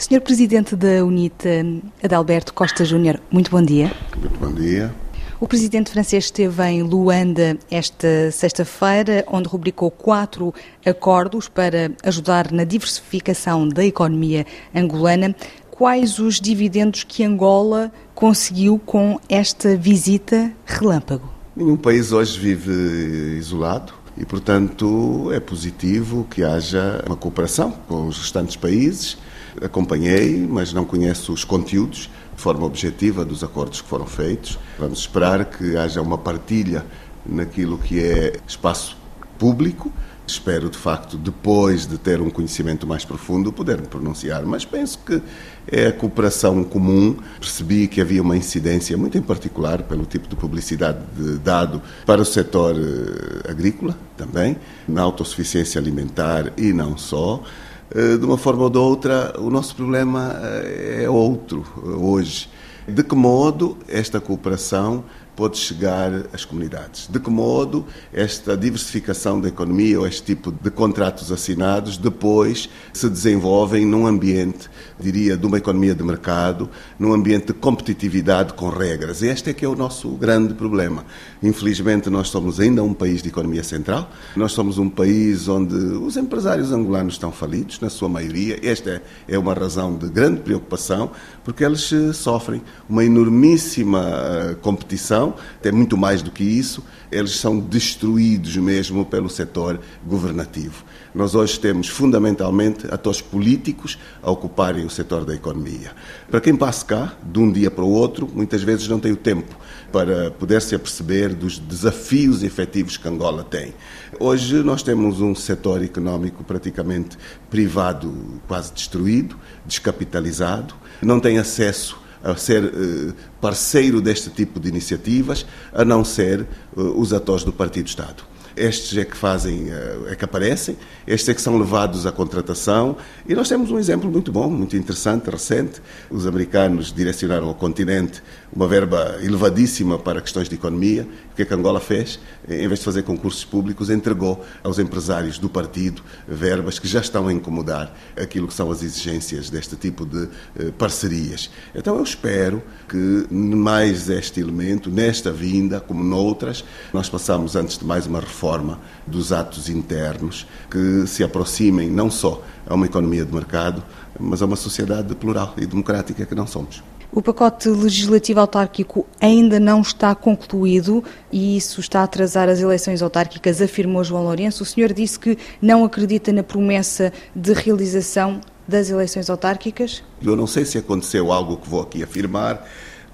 Senhor Presidente da UNITA, Adalberto Costa Júnior, muito bom dia. Muito bom dia. O presidente francês esteve em Luanda esta sexta-feira, onde rubricou quatro acordos para ajudar na diversificação da economia angolana. Quais os dividendos que Angola conseguiu com esta visita relâmpago? Nenhum país hoje vive isolado e, portanto, é positivo que haja uma cooperação com os restantes países. Acompanhei, mas não conheço os conteúdos de forma objetiva dos acordos que foram feitos. Vamos esperar que haja uma partilha naquilo que é espaço público Espero, de facto, depois de ter um conhecimento mais profundo, poder me pronunciar, mas penso que é a cooperação comum. Percebi que havia uma incidência, muito em particular, pelo tipo de publicidade dado para o setor eh, agrícola também, na autossuficiência alimentar e não só. Eh, de uma forma ou de outra, o nosso problema eh, é outro hoje. De que modo esta cooperação pode chegar às comunidades. De que modo esta diversificação da economia ou este tipo de contratos assinados depois se desenvolvem num ambiente, diria, de uma economia de mercado, num ambiente de competitividade com regras. E este é que é o nosso grande problema. Infelizmente, nós somos ainda um país de economia central, nós somos um país onde os empresários angolanos estão falidos, na sua maioria. Esta é uma razão de grande preocupação, porque eles sofrem uma enormíssima eh, tem muito mais do que isso, eles são destruídos mesmo pelo setor governativo. Nós hoje temos fundamentalmente atores políticos a ocuparem o setor da economia. Para quem passa cá, de um dia para o outro, muitas vezes não tem o tempo para poder se aperceber dos desafios efetivos que Angola tem. Hoje nós temos um setor económico praticamente privado, quase destruído, descapitalizado, não tem acesso a ser eh, parceiro deste tipo de iniciativas, a não ser eh, os atores do Partido Estado. Estes é que fazem, eh, é que aparecem, estes é que são levados à contratação e nós temos um exemplo muito bom, muito interessante, recente. Os americanos direcionaram ao continente uma verba elevadíssima para questões de economia. O que é que Angola fez? Em vez de fazer concursos públicos, entregou aos empresários do partido verbas que já estão a incomodar aquilo que são as exigências deste tipo de eh, parcerias. Então eu espero que mais este elemento, nesta vinda, como noutras, nós passamos antes de mais uma reforma dos atos internos que se aproximem não só a uma economia de mercado, mas a uma sociedade plural e democrática que não somos. O pacote legislativo autárquico ainda não está concluído e isso está a atrasar as eleições autárquicas, afirmou João Lourenço. O senhor disse que não acredita na promessa de realização das eleições autárquicas? Eu não sei se aconteceu algo que vou aqui afirmar,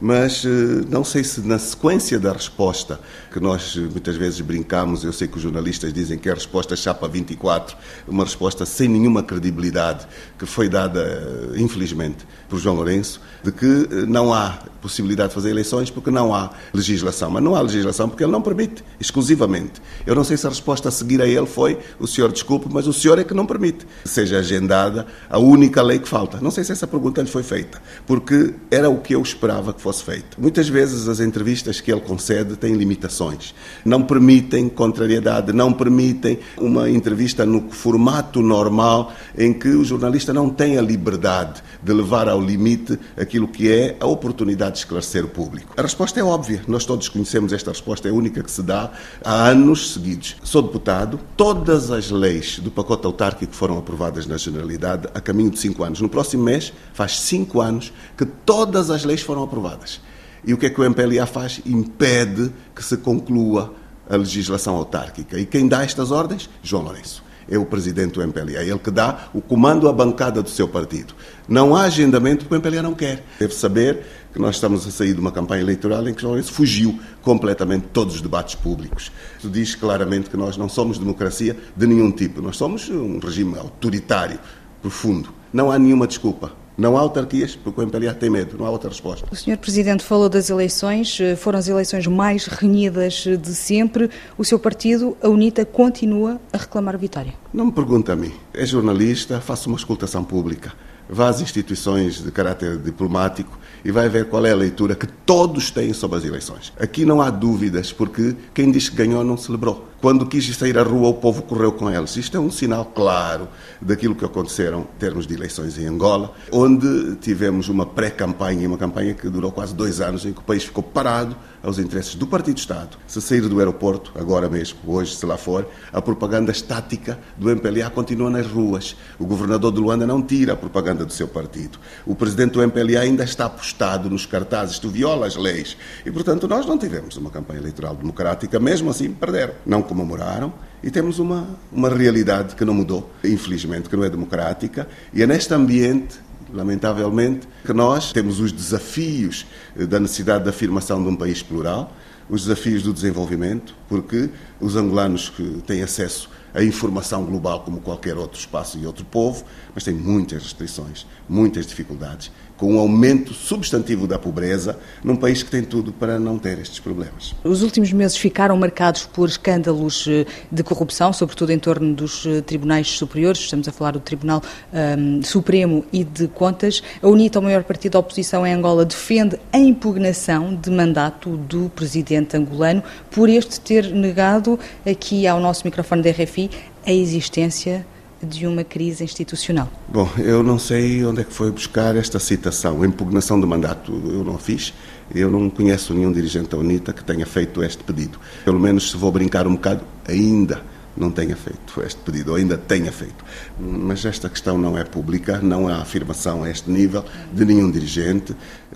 mas eh, não sei se na sequência da resposta, que nós eh, muitas vezes brincamos, eu sei que os jornalistas dizem que é a resposta chapa 24, uma resposta sem nenhuma credibilidade, que foi dada, eh, infelizmente, por João Lourenço, de que não há possibilidade de fazer eleições porque não há legislação. Mas não há legislação porque ele não permite, exclusivamente. Eu não sei se a resposta a seguir a ele foi o senhor desculpe, mas o senhor é que não permite. Seja agendada a única lei que falta. Não sei se essa pergunta lhe foi feita, porque era o que eu esperava que fosse feito. Muitas vezes as entrevistas que ele concede têm limitações. Não permitem contrariedade, não permitem uma entrevista no formato normal em que o jornalista não tem a liberdade de levar ao limite aquilo que é a oportunidade de esclarecer o público. A resposta é óbvia, nós todos conhecemos esta resposta, é a única que se dá há anos seguidos. Sou deputado, todas as leis do pacote autárquico foram aprovadas na Generalidade a caminho de cinco anos. No próximo mês, faz cinco anos que todas as leis foram aprovadas. E o que é que o MPLA faz? Impede que se conclua a legislação autárquica. E quem dá estas ordens? João Lourenço. É o presidente do MPLA, é ele que dá o comando à bancada do seu partido. Não há agendamento porque o MPLA não quer. Deve saber que nós estamos a sair de uma campanha eleitoral em que João Lourenço fugiu completamente de todos os debates públicos. Isso diz claramente que nós não somos democracia de nenhum tipo. Nós somos um regime autoritário, profundo. Não há nenhuma desculpa. Não há autarquias, porque o MPLA tem medo, não há outra resposta. O Sr. Presidente falou das eleições, eh, foram as eleições mais renhidas de sempre. O seu partido, a UNITA, continua a reclamar vitória? Não me pergunte a mim. É jornalista, faça uma escutação pública. Vá às instituições de caráter diplomático e vai ver qual é a leitura que todos têm sobre as eleições. Aqui não há dúvidas, porque quem diz que ganhou não celebrou. Quando quis sair à rua, o povo correu com eles. Isto é um sinal claro daquilo que aconteceram em termos de eleições em Angola, onde tivemos uma pré-campanha uma campanha que durou quase dois anos, em que o país ficou parado aos interesses do Partido Estado. Se sair do aeroporto, agora mesmo, hoje, se lá for, a propaganda estática do MPLA continua nas ruas. O governador de Luanda não tira a propaganda do seu partido. O presidente do MPLA ainda está apostado nos cartazes, tu viola as leis. E, portanto, nós não tivemos uma campanha eleitoral democrática, mesmo assim perderam. Não comemoraram e temos uma, uma realidade que não mudou, infelizmente, que não é democrática. E é neste ambiente lamentavelmente, que nós temos os desafios da necessidade de afirmação de um país plural, os desafios do desenvolvimento, porque os angolanos que têm acesso à informação global como qualquer outro espaço e outro povo, mas têm muitas restrições, muitas dificuldades com um aumento substantivo da pobreza num país que tem tudo para não ter estes problemas. Os últimos meses ficaram marcados por escândalos eh, de corrupção, sobretudo em torno dos eh, tribunais superiores, estamos a falar do Tribunal um, ehm, Supremo e de Contas. A UNITA, o maior partido da oposição em Angola, defende a impugnação de mandato do presidente angolano por este ter negado aqui ao nosso microfone da RFI a existência de uma crise institucional? Bom, eu não sei onde é que foi buscar esta citação. A impugnação do mandato eu não fiz. Eu não conheço nenhum dirigente da UNITA que tenha feito este pedido. Pelo menos, se vou brincar um bocado, ainda não tenha feito este pedido, ou ainda tenha feito. Mas esta questão não é pública, não há afirmação a este nível de nenhum dirigente.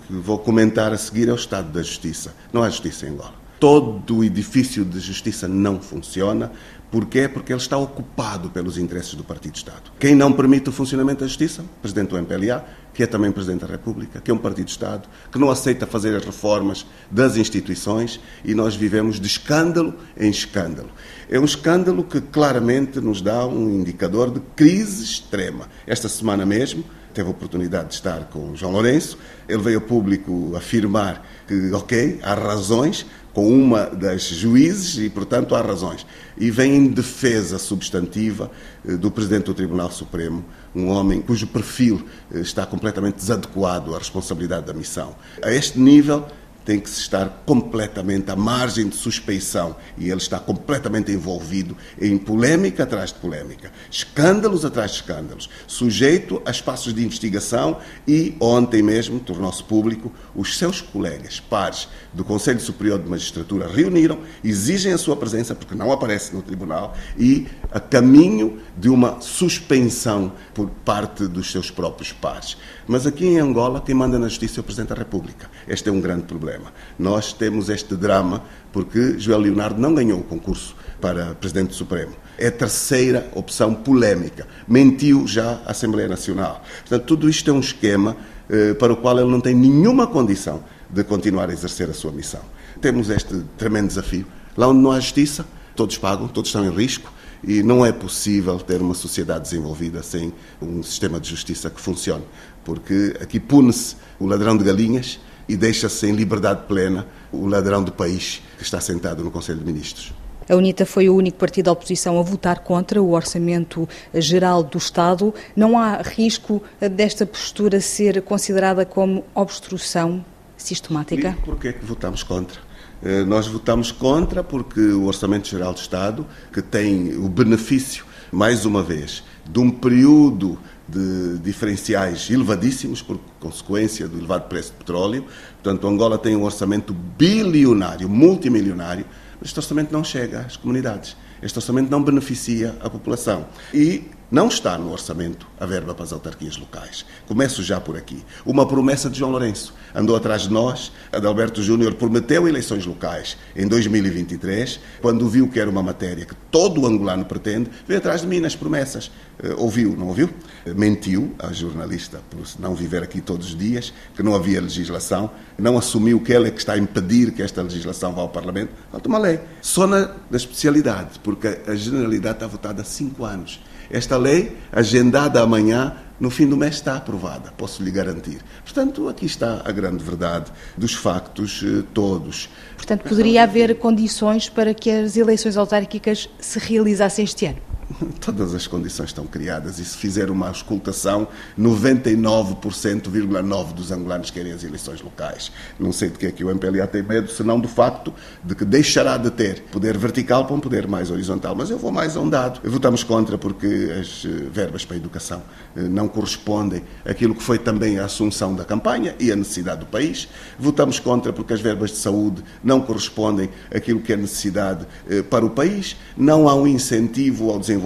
Vou comentar a seguir é o estado da justiça. Não há justiça em Angola. Todo o edifício de justiça não funciona. Porquê? Porque ele está ocupado pelos interesses do Partido Estado. Quem não permite o funcionamento da justiça? Presidente do MPLA, que é também Presidente da República, que é um Partido Estado, que não aceita fazer as reformas das instituições e nós vivemos de escândalo em escândalo. É um escândalo que claramente nos dá um indicador de crise extrema. Esta semana mesmo, teve a oportunidade de estar com João Lourenço. Ele veio ao público afirmar que, ok, há razões com uma das juízes e, portanto, há razões. E vem em defesa substantiva eh, do Presidente do Tribunal Supremo, um homem cujo perfil eh, está completamente desadequado à responsabilidade da missão. A este nível, tem que estar completamente à margem de suspeição e ele está completamente envolvido em polémica atrás de polémica, escândalos atrás de escândalos, sujeito a espaços de investigação e ontem mesmo tornou-se público os seus colegas, pares do Conselho Superior de Magistratura reuniram, exigem a sua presença porque não aparece no tribunal e a caminho de uma suspensão por parte dos seus próprios pares. Mas aqui em Angola quem manda na justiça é o Presidente da República. Este é um grande problema problema. Nós temos este drama porque Joel Leonardo não ganhou o concurso para Presidente do Supremo. É a terceira opção polémica. Mentiu já à Assembleia Nacional. Portanto, tudo isto é um esquema eh, para o qual ele não tem nenhuma condição de continuar a exercer a sua missão. Temos este tremendo desafio. Lá onde não há justiça, todos pagam, todos estão em risco e não é possível ter uma sociedade desenvolvida sem um sistema de justiça que funcione, porque aqui pune-se o ladrão de galinhas e deixa-se em liberdade plena o ladrão do país que está sentado no Conselho de Ministros. A UNITA foi o único partido da oposição a votar contra o Orçamento Geral do Estado. Não há risco desta postura ser considerada como obstrução sistemática? E porquê é que votamos contra? Eh, nós votamos contra porque o Orçamento Geral do Estado, que tem o benefício, mais uma vez, de um período de diferenciais elevadíssimos por consequência do elevado preço de petróleo. Portanto, Angola tem um orçamento bilionário, multimilionário, mas este orçamento não chega às comunidades. Este orçamento não beneficia a população. E não está no orçamento a verba para as autarquias locais. Começo já por aqui. Uma promessa de João Lourenço. Andou atrás de nós. Adalberto Júnior prometeu eleições locais em 2023, quando viu que era uma matéria que todo o angolano pretende, veio atrás de mim nas promessas. Uh, ouviu, não ouviu? Uh, mentiu a jornalista por não viver aqui todos os dias, que não havia legislação, não assumiu que ela é que está a impedir que esta legislação vá ao Parlamento. Falta uma lei. Só na, na especialidade, porque a generalidade está votada há cinco anos. Esta lei, agendada amanhã, no fim do mês está aprovada, posso lhe garantir. Portanto, aqui está a grande verdade dos factos eh, todos. Portanto, poderia haver condições para que as eleições autárquicas se realizassem este ano? Todas as condições estão criadas e se fizer uma auscultação, 99,9% dos angolanos querem as eleições locais. Não sei de que é que o MPLA tem medo, senão do facto de que deixará de ter poder vertical para um poder mais horizontal. Mas eu vou mais a um dado. Votamos contra porque as eh, verbas para a educação eh, não correspondem àquilo que foi também a assunção da campanha e a necessidade do país. Votamos contra porque as verbas de saúde não correspondem àquilo que é necessidade eh, para o país. Não há um incentivo ao desenvolvimento,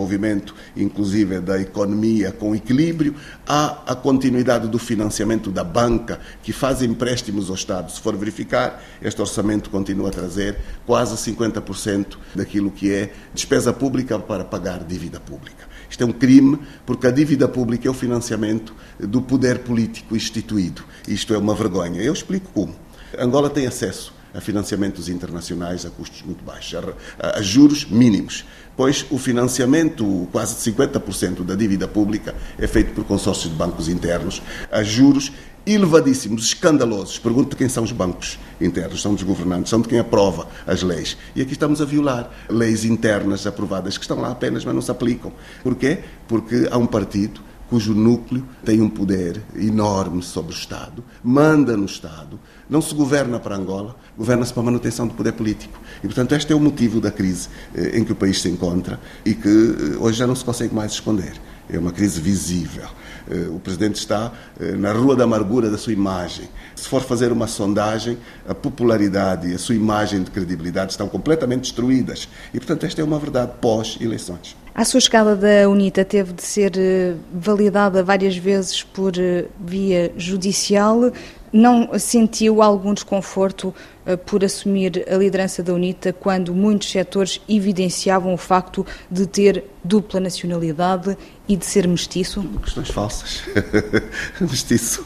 inclusive da economia com equilíbrio. Há a continuidade do financiamento da banca, que faz empréstimos ao Estado. Se for verificar, este orçamento continua a trazer quase 50% daquilo que é despesa pública para pagar dívida pública. Isto é um crime, porque a dívida pública é o financiamento do poder político instituído. Isto é uma vergonha. Eu explico como. Angola tem acesso a financiamentos internacionais a custos muito baixos, a, a, juros mínimos, pois o financiamento, quase 50% da dívida pública, é feito por consórcios de bancos internos, a juros elevadíssimos, escandalosos. Pergunto quem são os bancos internos, são dos governantes, são de quem aprova as leis. E aqui estamos a violar leis internas aprovadas que estão lá apenas, mas não se aplicam. Porquê? Porque há um partido cujo núcleo tem um poder enorme sobre o Estado, manda no Estado, não se governa para Angola, governa-se para a manutenção do poder político. E, portanto, este é o motivo da crise eh, em que o país se encontra e que eh, hoje já não se consegue mais esconder. É uma crise visível. Eh, o Presidente está na rua da amargura da sua imagem. Se for fazer uma sondagem, a popularidade e a sua imagem de credibilidade estão completamente destruídas. E, portanto, esta é uma verdade pós-eleições. A sua escala da UNITA teve de ser eh, validada várias vezes por eh, via judicial. Não sentiu algum desconforto eh, por assumir a liderança da UNITA quando muitos setores evidenciavam o facto de ter dupla nacionalidade e de ser mestiço? Questões falsas. mestiço.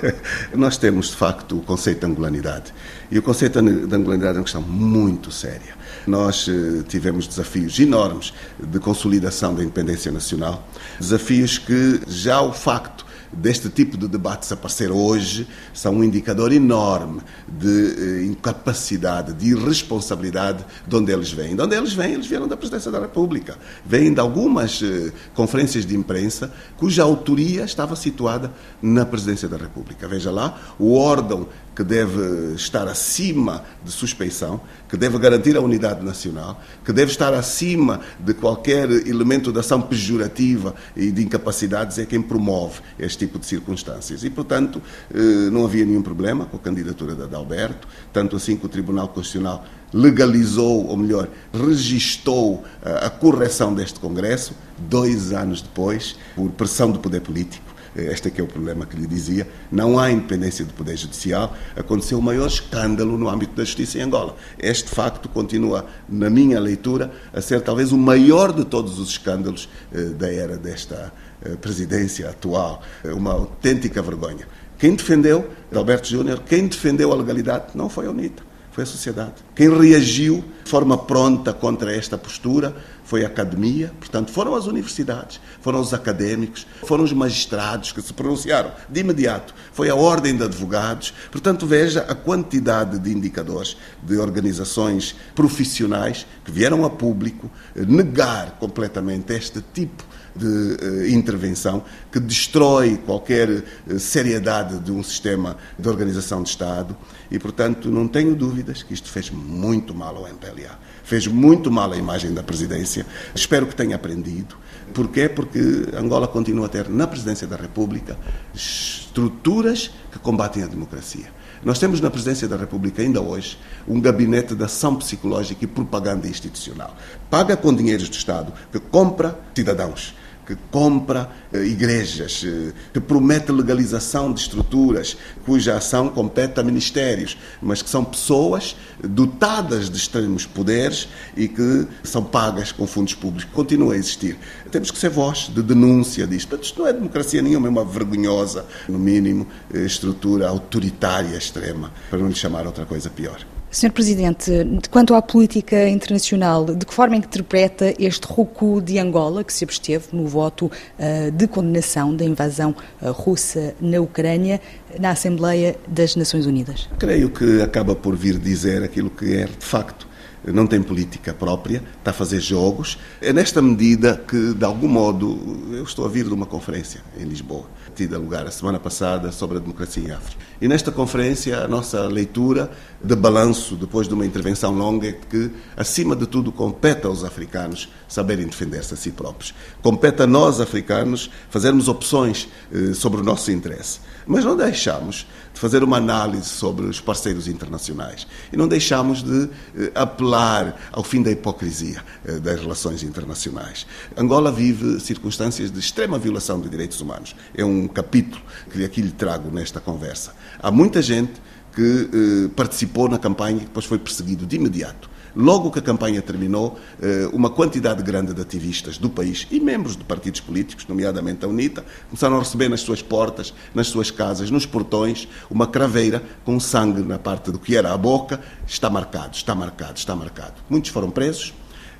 Nós temos, de facto, o conceito de angolanidade. E o conceito de angolanidade é uma questão muito séria. Nós eh, tivemos desafios enormes de consolidação da independência nacional, desafios que já o facto deste tipo de debates aparecer hoje são um indicador enorme de eh, incapacidade, de irresponsabilidade de onde eles vêm. De onde eles vêm? Eles vieram da Presidência da República. Vêm de algumas eh, conferências de imprensa cuja autoria estava situada na Presidência da República. Veja lá, o órgão que deve estar acima de suspeição, que deve garantir a unidade nacional, que deve estar acima de qualquer elemento de ação pejorativa e de incapacidades, é quem promove este tipo de circunstâncias. E, portanto, eh, não havia nenhum problema com a candidatura de Adalberto, tanto assim que o Tribunal Constitucional legalizou, ou melhor, registou eh, a correção deste Congresso, dois anos depois, por pressão do poder político este é que é o problema que lhe dizia, não há independência do Poder Judicial, aconteceu o maior escândalo no âmbito da justiça em Angola. Este facto continua, na minha leitura, a ser talvez o maior de todos os escândalos eh, da era desta eh, presidência atual. É uma autêntica vergonha. Quem defendeu, Alberto Júnior, quem defendeu a legalidade não foi a UNITA foi a sociedade. Quem reagiu de forma pronta contra esta postura foi a academia, portanto, foram as universidades, foram os académicos, foram os magistrados que se pronunciaram de imediato, foi a ordem de advogados. Portanto, veja a quantidade de indicadores de organizações profissionais que vieram a público negar completamente este tipo de uh, intervenção que destrói qualquer uh, seriedade de um sistema de organização de Estado e, portanto, não tenho dúvidas que isto fez muito mal ao MPLA. Fez muito mal à imagem da presidência. Espero que tenha aprendido. Porquê? Porque Angola continua a ter na presidência da República estruturas que combatem a democracia. Nós temos na Presidência da República, ainda hoje, um gabinete de ação psicológica e propaganda institucional. Paga com dinheiros do Estado, que compra cidadãos que compra eh, igrejas, eh, que promete legalização de estruturas cuja ação compete a ministérios, mas que são pessoas dotadas de extremos poderes e que são pagas com fundos públicos. Continua a existir. Temos que ser voz de denúncia disto. Isto não é democracia nenhuma, é uma vergonhosa, no mínimo, eh, estrutura autoritária extrema, para não lhe chamar outra coisa pior. Sr. Presidente, quanto à política internacional, de que forma interpreta este recuo de Angola, que se absteve no voto uh, de condenação da invasão uh, russa na Ucrânia, na Assembleia das Nações Unidas? Creio que acaba por vir dizer aquilo que é de facto não tem política própria, está a fazer jogos. É nesta medida que, de algum modo, eu estou a vir de uma conferência em Lisboa, tida lugar a semana passada sobre a democracia em África. E nesta conferência, a nossa leitura de balanço, depois de uma intervenção longa, é que, acima de tudo, compete aos africanos saberem defender-se a si próprios. Compete a nós, africanos, fazermos opções eh, sobre o nosso interesse. Mas não deixamos de fazer uma análise sobre os parceiros internacionais e não deixamos de eh, apelar ao fim da hipocrisia eh, das relações internacionais. Angola vive circunstâncias de extrema violação de direitos humanos. É um capítulo que aqui lhe trago nesta conversa. Há muita gente que eh, participou na campanha e depois foi perseguido de imediato Logo que a campanha terminou, eh, uma quantidade grande de ativistas do país e membros de partidos políticos, nomeadamente a UNITA, começaram a receber nas suas portas, nas suas casas, nos portões, uma craveira com sangue na parte do que era a boca. Está marcado, está marcado, está marcado. Muitos foram presos.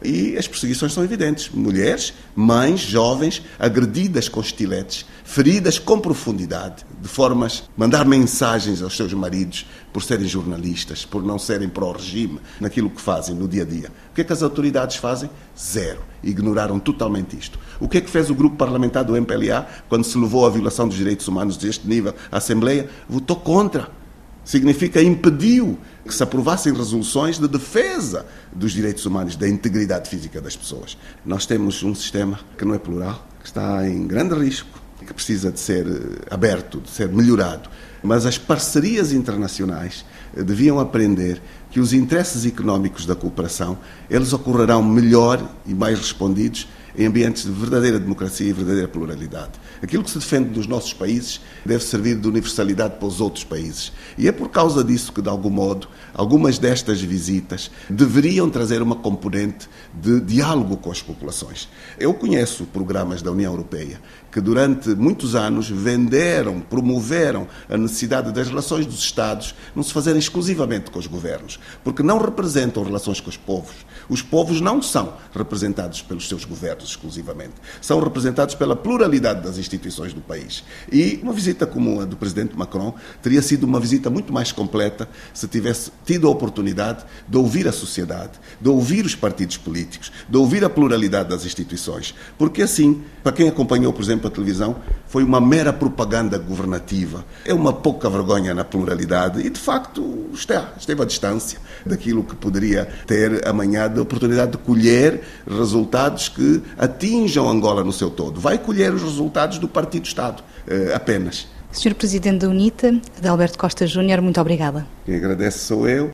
E as perseguições são evidentes. Mulheres, mães, jovens, agredidas com estiletes, feridas com profundidade, de formas mandar mensagens aos seus maridos por serem jornalistas, por não serem pró-regime naquilo que fazem no dia a dia. O que é que as autoridades fazem? Zero. Ignoraram totalmente isto. O que é que fez o grupo parlamentar do MPLA quando se levou à violação dos direitos humanos deste nível à Assembleia? Votou contra. Significa impediu que se aprovassem resoluções de defesa dos direitos humanos, da integridade física das pessoas. Nós temos um sistema que não é plural, que está em grande risco, que precisa de ser eh, aberto, de ser melhorado. Mas as parcerias internacionais eh, deviam aprender que os interesses económicos da cooperação, eles ocorrerão melhor e mais respondidos em ambientes de verdadeira democracia e verdadeira pluralidade. Aquilo que se defende nos nossos países deve servir de universalidade para os outros países. E é por causa disso que, de algum modo, algumas destas visitas deveriam trazer uma componente de diálogo com as populações. Eu conheço programas da União Europeia que durante muitos anos venderam, promoveram a necessidade das relações dos Estados não se fazerem exclusivamente com os governos, porque não representam relações com os povos. Os povos não são representados pelos seus governos exclusivamente, são representados pela pluralidade das instituições do país. E uma visita como a do presidente Macron teria sido uma visita muito mais completa se tivesse tido a oportunidade de ouvir a sociedade, de ouvir os partidos políticos, de ouvir a pluralidade das instituições, porque assim, para quem acompanhou, por exemplo, a televisão foi uma mera propaganda governativa. É uma pouca vergonha na pluralidade e, de facto, está, esteve à distância daquilo que poderia ter amanhã de oportunidade de colher resultados que atinjam Angola no seu todo. Vai colher os resultados do Partido-Estado, eh, apenas. Senhor Presidente da UNITA, Adalberto Costa Júnior, muito obrigada. Quem agradece sou eu.